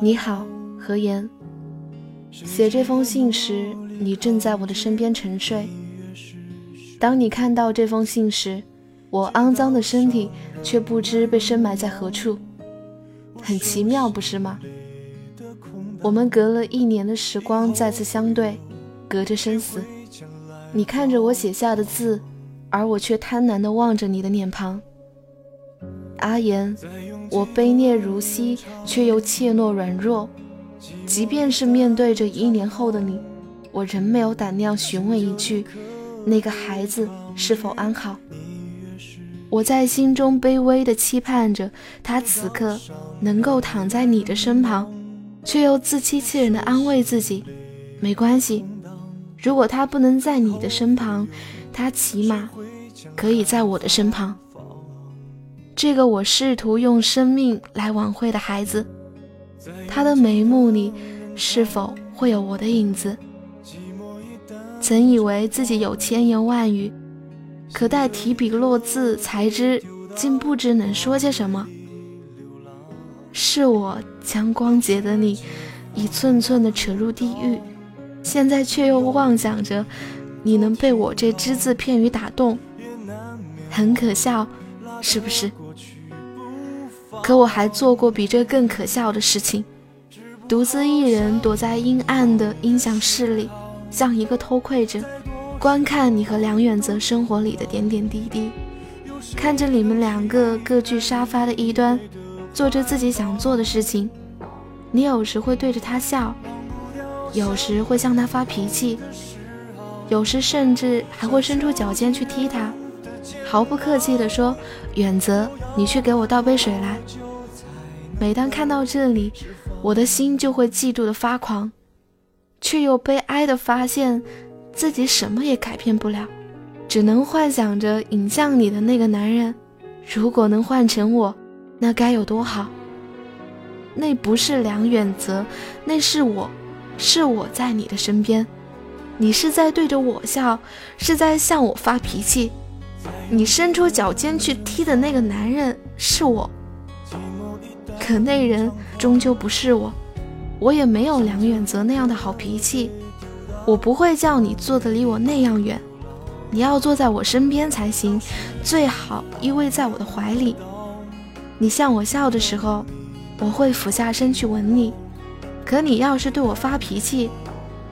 你好，何言。写这封信时，你正在我的身边沉睡。当你看到这封信时，我肮脏的身体却不知被深埋在何处。很奇妙，不是吗？我们隔了一年的时光再次相对，隔着生死。你看着我写下的字，而我却贪婪地望着你的脸庞。阿言，我卑劣如昔，却又怯懦软弱。即便是面对着一年后的你，我仍没有胆量询问一句：那个孩子是否安好？我在心中卑微地期盼着他此刻能够躺在你的身旁，却又自欺欺人的安慰自己：没关系，如果他不能在你的身旁，他起码可以在我的身旁。这个我试图用生命来挽回的孩子，他的眉目里是否会有我的影子？曾以为自己有千言万语，可待提笔落字，才知竟不知能说些什么。是我将光洁的你一寸寸地扯入地狱，现在却又妄想着你能被我这只字片语打动，很可笑，是不是？可我还做过比这更可笑的事情，独自一人躲在阴暗的音响室里，像一个偷窥者，观看你和梁远泽生活里的点点滴滴，看着你们两个各据沙发的一端，做着自己想做的事情。你有时会对着他笑，有时会向他发脾气，有时甚至还会伸出脚尖去踢他。毫不客气地说：“远泽，你去给我倒杯水来。”每当看到这里，我的心就会嫉妒的发狂，却又悲哀的发现自己什么也改变不了，只能幻想着影像里的那个男人，如果能换成我，那该有多好。那不是梁远泽，那是我，是我在你的身边，你是在对着我笑，是在向我发脾气。你伸出脚尖去踢的那个男人是我，可那人终究不是我，我也没有梁远泽那样的好脾气，我不会叫你坐得离我那样远，你要坐在我身边才行，最好依偎在我的怀里。你向我笑的时候，我会俯下身去吻你，可你要是对我发脾气，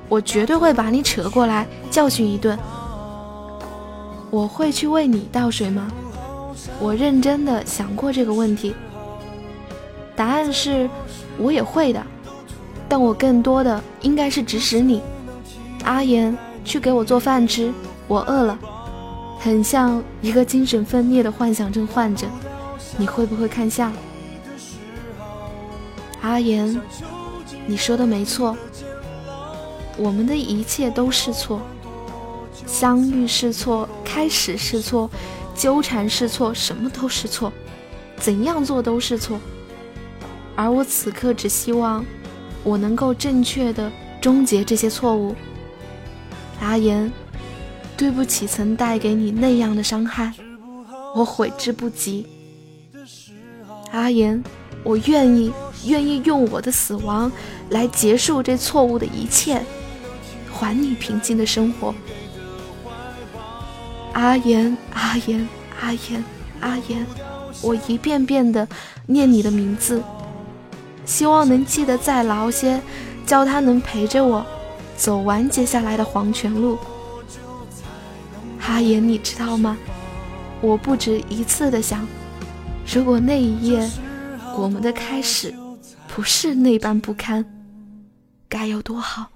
我绝对会把你扯过来教训一顿。我会去为你倒水吗？我认真的想过这个问题，答案是我也会的，但我更多的应该是指使你，阿言去给我做饭吃，我饿了，很像一个精神分裂的幻想症患者，你会不会看相？阿言，你说的没错，我们的一切都是错。相遇是错，开始是错，纠缠是错，什么都是错，怎样做都是错。而我此刻只希望，我能够正确的终结这些错误。阿言，对不起，曾带给你那样的伤害，我悔之不及。阿言，我愿意，愿意用我的死亡来结束这错误的一切，还你平静的生活。阿言，阿言，阿言，阿言，我一遍遍的念你的名字，希望能记得再牢些，叫他能陪着我走完接下来的黄泉路。阿言，你知道吗？我不止一次的想，如果那一夜我们的开始不是那般不堪，该有多好。